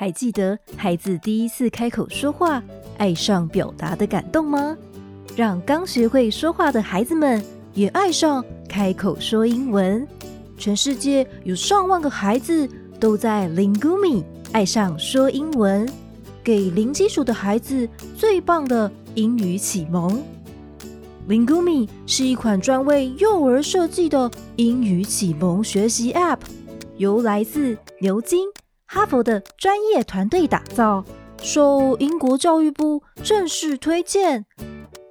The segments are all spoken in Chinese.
还记得孩子第一次开口说话，爱上表达的感动吗？让刚学会说话的孩子们也爱上开口说英文。全世界有上万个孩子都在 Lingumi 爱上说英文，给零基础的孩子最棒的英语启蒙。Lingumi 是一款专为幼儿设计的英语启蒙学习 App，由来自牛津。哈佛的专业团队打造，受英国教育部正式推荐。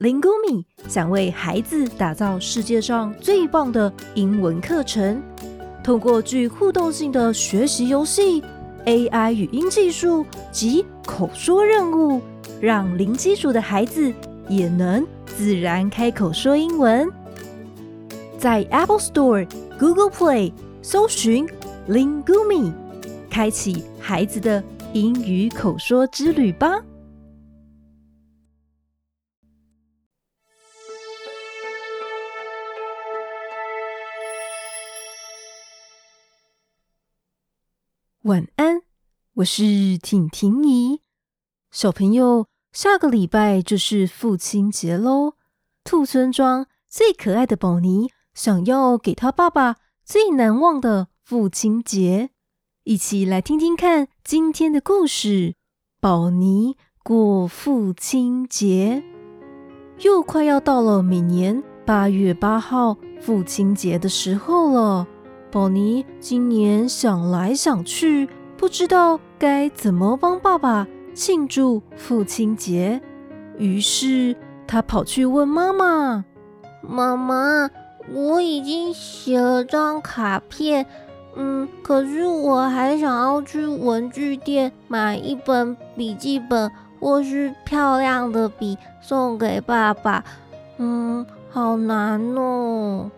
Lingumi 想为孩子打造世界上最棒的英文课程，通过具互动性的学习游戏、AI 语音技术及口说任务，让零基础的孩子也能自然开口说英文。在 Apple Store、Google Play 搜寻 Lingumi。开启孩子的英语口说之旅吧！晚安，我是婷婷姨。小朋友，下个礼拜就是父亲节喽。兔村庄最可爱的宝妮想要给他爸爸最难忘的父亲节。一起来听听看今天的故事。宝妮过父亲节，又快要到了每年八月八号父亲节的时候了。宝妮今年想来想去，不知道该怎么帮爸爸庆祝父亲节，于是她跑去问妈妈：“妈妈，我已经写了张卡片。”嗯，可是我还想要去文具店买一本笔记本或是漂亮的笔送给爸爸。嗯，好难哦。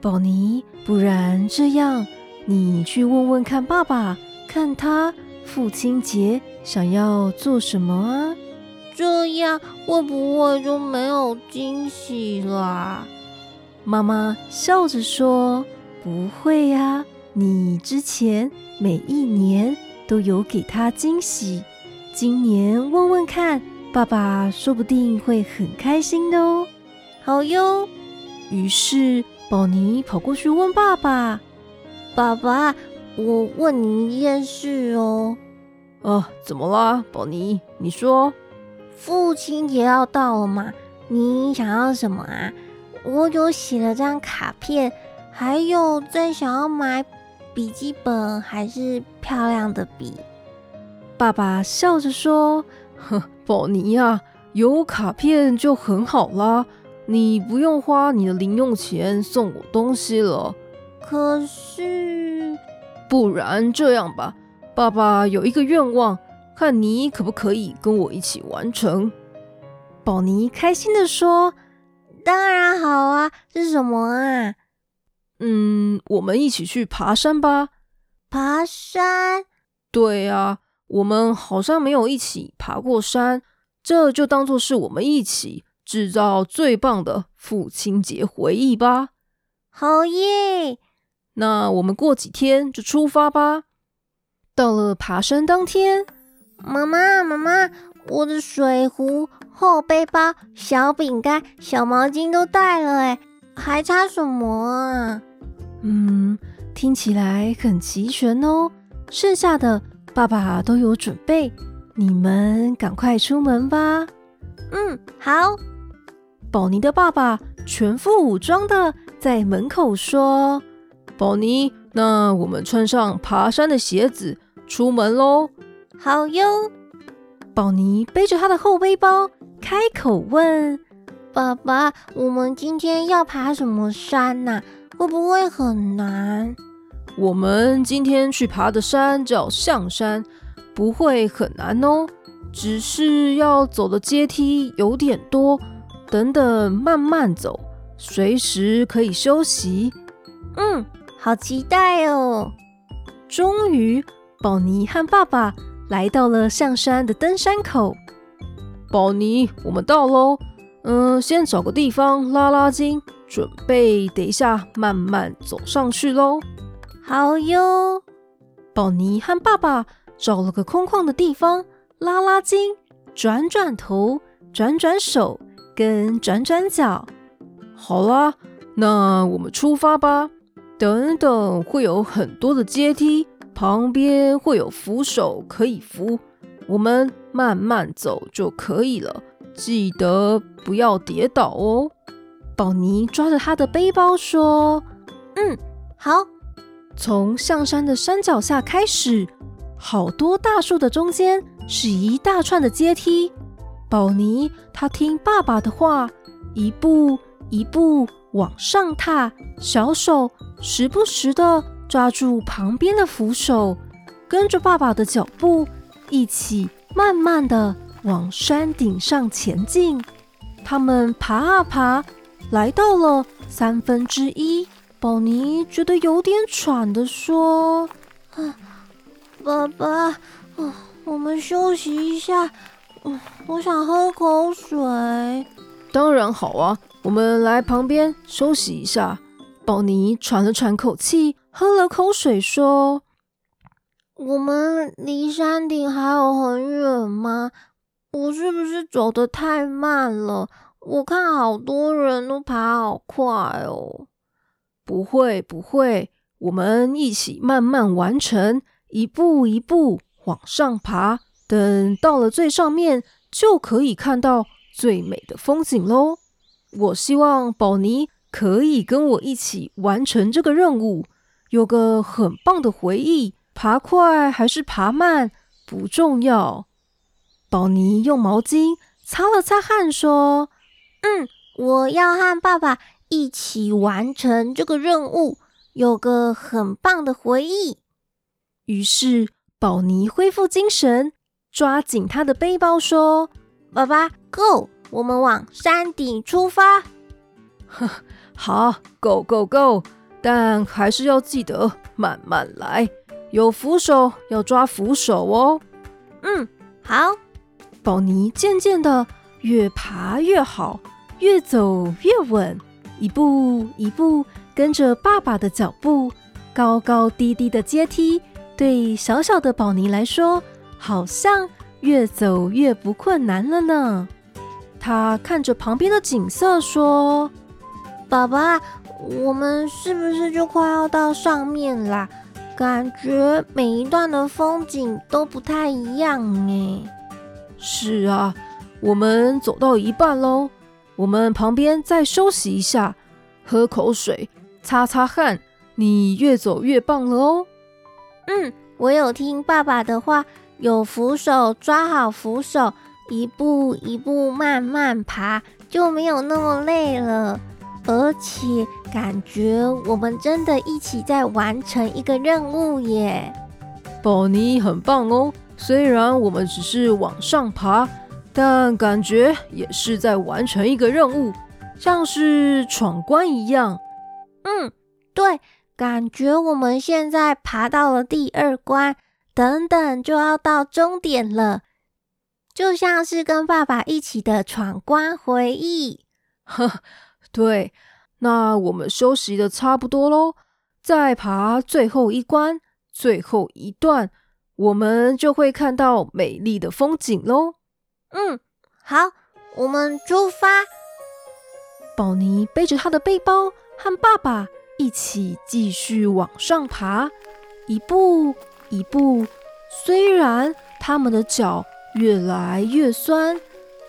宝妮，不然这样，你去问问看爸爸，看他父亲节想要做什么啊？这样会不会就没有惊喜了？妈妈笑着说：“不会呀。”你之前每一年都有给他惊喜，今年问问看，爸爸说不定会很开心的哦。好哟。于是宝妮跑过去问爸爸：“爸爸，我问你一件事哦。”“哦，怎么啦，宝妮？你说。”“父亲节要到了嘛，你想要什么啊？我有写了张卡片，还有在想要买。”笔记本还是漂亮的笔。爸爸笑着说：“哼，宝妮呀，有卡片就很好啦，你不用花你的零用钱送我东西了。可是，不然这样吧，爸爸有一个愿望，看你可不可以跟我一起完成。”宝妮开心的说：“当然好啊，是什么啊？”嗯，我们一起去爬山吧。爬山？对啊，我们好像没有一起爬过山，这就当做是我们一起制造最棒的父亲节回忆吧。好耶！那我们过几天就出发吧。到了爬山当天，妈妈，妈妈，我的水壶、厚背包、小饼干、小毛巾都带了，哎，还差什么啊？嗯，听起来很齐全哦。剩下的爸爸都有准备，你们赶快出门吧。嗯，好。宝妮的爸爸全副武装的在门口说：“宝妮，那我们穿上爬山的鞋子出门喽。”好哟。宝妮背着他的后背包，开口问：“爸爸，我们今天要爬什么山呐？”会不会很难？我们今天去爬的山叫象山，不会很难哦。只是要走的阶梯有点多，等等慢慢走，随时可以休息。嗯，好期待哦！终于，宝妮和爸爸来到了象山的登山口。宝妮，我们到喽。嗯，先找个地方拉拉筋。准备，等一下慢慢走上去喽。好哟。宝妮和爸爸找了个空旷的地方，拉拉筋，转转头，转转手，跟转转脚。好啦，那我们出发吧。等等，会有很多的阶梯，旁边会有扶手可以扶，我们慢慢走就可以了。记得不要跌倒哦。宝妮抓着他的背包说：“嗯，好。”从象山的山脚下开始，好多大树的中间是一大串的阶梯。宝妮他听爸爸的话，一步一步往上踏，小手时不时的抓住旁边的扶手，跟着爸爸的脚步，一起慢慢的往山顶上前进。他们爬啊爬，来到了三分之一。宝妮觉得有点喘的说：“啊，爸爸，啊，我们休息一下，嗯，我想喝口水。”“当然好啊，我们来旁边休息一下。”宝妮喘了喘口气，喝了口水说：“我们离山顶还有很远吗？我是不是走得太慢了？我看好多人都爬好快哦。”不会，不会，我们一起慢慢完成，一步一步往上爬。等到了最上面，就可以看到最美的风景喽。我希望宝妮可以跟我一起完成这个任务，有个很棒的回忆。爬快还是爬慢不重要。宝妮用毛巾擦了擦汗，说：“嗯，我要和爸爸。”一起完成这个任务，有个很棒的回忆。于是宝妮恢复精神，抓紧他的背包说：“爸爸，Go，我们往山顶出发。”呵，好，Go Go Go，但还是要记得慢慢来，有扶手要抓扶手哦。嗯，好。宝妮渐渐的越爬越好，越走越稳。一步一步跟着爸爸的脚步，高高低低的阶梯，对小小的宝妮来说，好像越走越不困难了呢。他看着旁边的景色说：“爸爸，我们是不是就快要到上面啦？感觉每一段的风景都不太一样哎。”“是啊，我们走到一半喽。”我们旁边再休息一下，喝口水，擦擦汗。你越走越棒了哦。嗯，我有听爸爸的话，有扶手，抓好扶手，一步一步慢慢爬，就没有那么累了。而且感觉我们真的一起在完成一个任务耶。宝妮很棒哦，虽然我们只是往上爬。但感觉也是在完成一个任务，像是闯关一样。嗯，对，感觉我们现在爬到了第二关，等等就要到终点了，就像是跟爸爸一起的闯关回忆。呵，对，那我们休息的差不多喽，再爬最后一关，最后一段，我们就会看到美丽的风景喽。嗯，好，我们出发。宝妮背着他的背包，和爸爸一起继续往上爬，一步一步。虽然他们的脚越来越酸，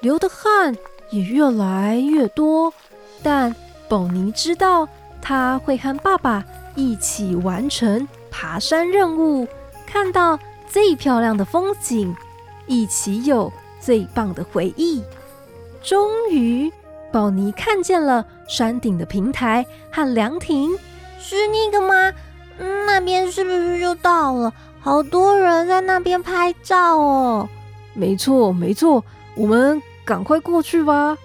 流的汗也越来越多，但宝妮知道他会和爸爸一起完成爬山任务，看到最漂亮的风景，一起有。最棒的回忆，终于，宝妮看见了山顶的平台和凉亭，是那个吗？嗯，那边是不是就到了？好多人在那边拍照哦。没错，没错，我们赶快过去吧。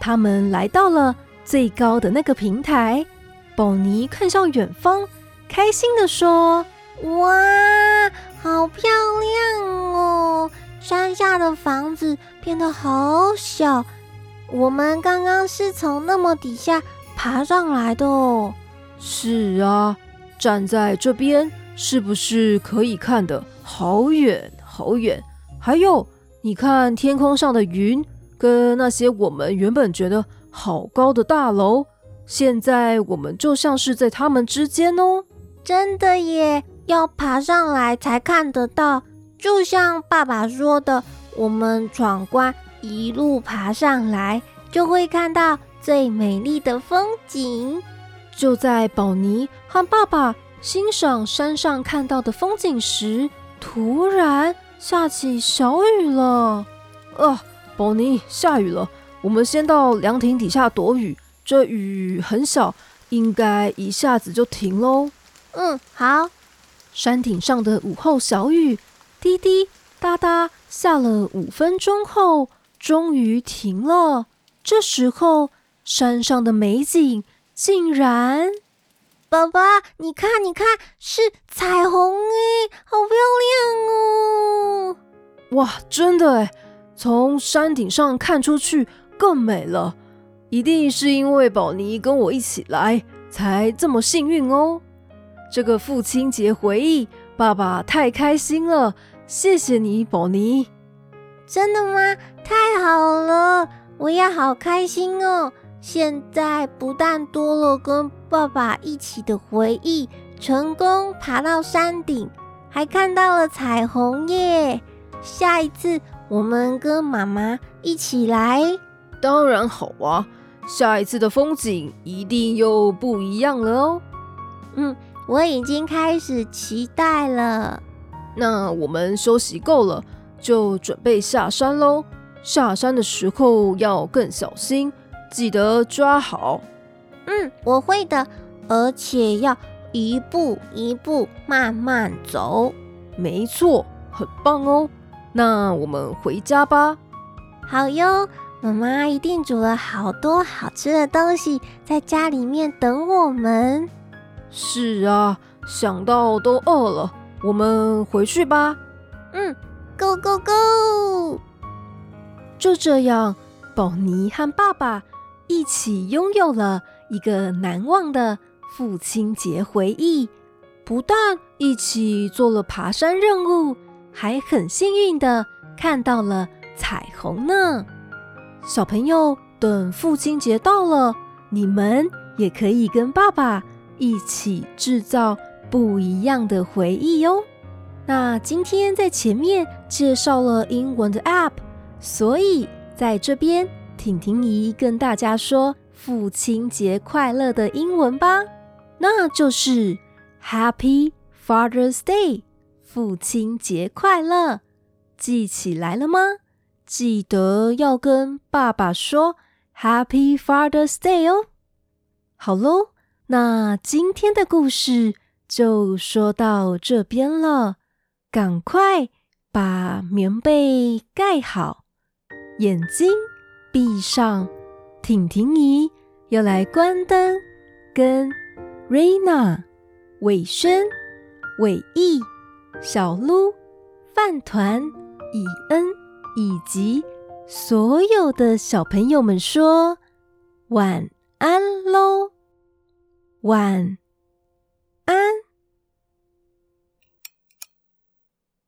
他们来到了最高的那个平台，宝妮看向远方，开心地说：“哇，好漂亮哦！”山下的房子变得好小，我们刚刚是从那么底下爬上来的哦。是啊，站在这边是不是可以看得好远好远。还有，你看天空上的云，跟那些我们原本觉得好高的大楼，现在我们就像是在它们之间哦。真的耶，要爬上来才看得到。就像爸爸说的，我们闯关一路爬上来，就会看到最美丽的风景。就在宝妮和爸爸欣赏山上看到的风景时，突然下起小雨了。啊，宝妮，下雨了，我们先到凉亭底下躲雨。这雨很小，应该一下子就停喽。嗯，好。山顶上的午后小雨。滴滴答答下了五分钟后，终于停了。这时候，山上的美景竟然……爸爸，你看，你看，是彩虹哎，好漂亮哦！哇，真的哎，从山顶上看出去更美了。一定是因为宝妮跟我一起来，才这么幸运哦。这个父亲节回忆。爸爸太开心了，谢谢你，宝妮。真的吗？太好了，我也好开心哦。现在不但多了跟爸爸一起的回忆，成功爬到山顶，还看到了彩虹耶。下一次我们跟妈妈一起来，当然好啊。下一次的风景一定又不一样了哦。嗯。我已经开始期待了。那我们休息够了，就准备下山喽。下山的时候要更小心，记得抓好。嗯，我会的，而且要一步一步慢慢走。没错，很棒哦。那我们回家吧。好哟，妈妈一定煮了好多好吃的东西，在家里面等我们。是啊，想到都饿了，我们回去吧。嗯，Go Go Go！就这样，宝妮和爸爸一起拥有了一个难忘的父亲节回忆。不但一起做了爬山任务，还很幸运的看到了彩虹呢。小朋友，等父亲节到了，你们也可以跟爸爸。一起制造不一样的回忆哟。那今天在前面介绍了英文的 App，所以在这边，婷婷姨跟大家说父亲节快乐的英文吧，那就是 Happy Father's Day，父亲节快乐，记起来了吗？记得要跟爸爸说 Happy Father's Day 哦。好喽。那今天的故事就说到这边了，赶快把棉被盖好，眼睛闭上。婷婷姨要来关灯，跟瑞娜、伟轩、伟毅、小鹿、饭团、以恩以及所有的小朋友们说晚安喽。晚安。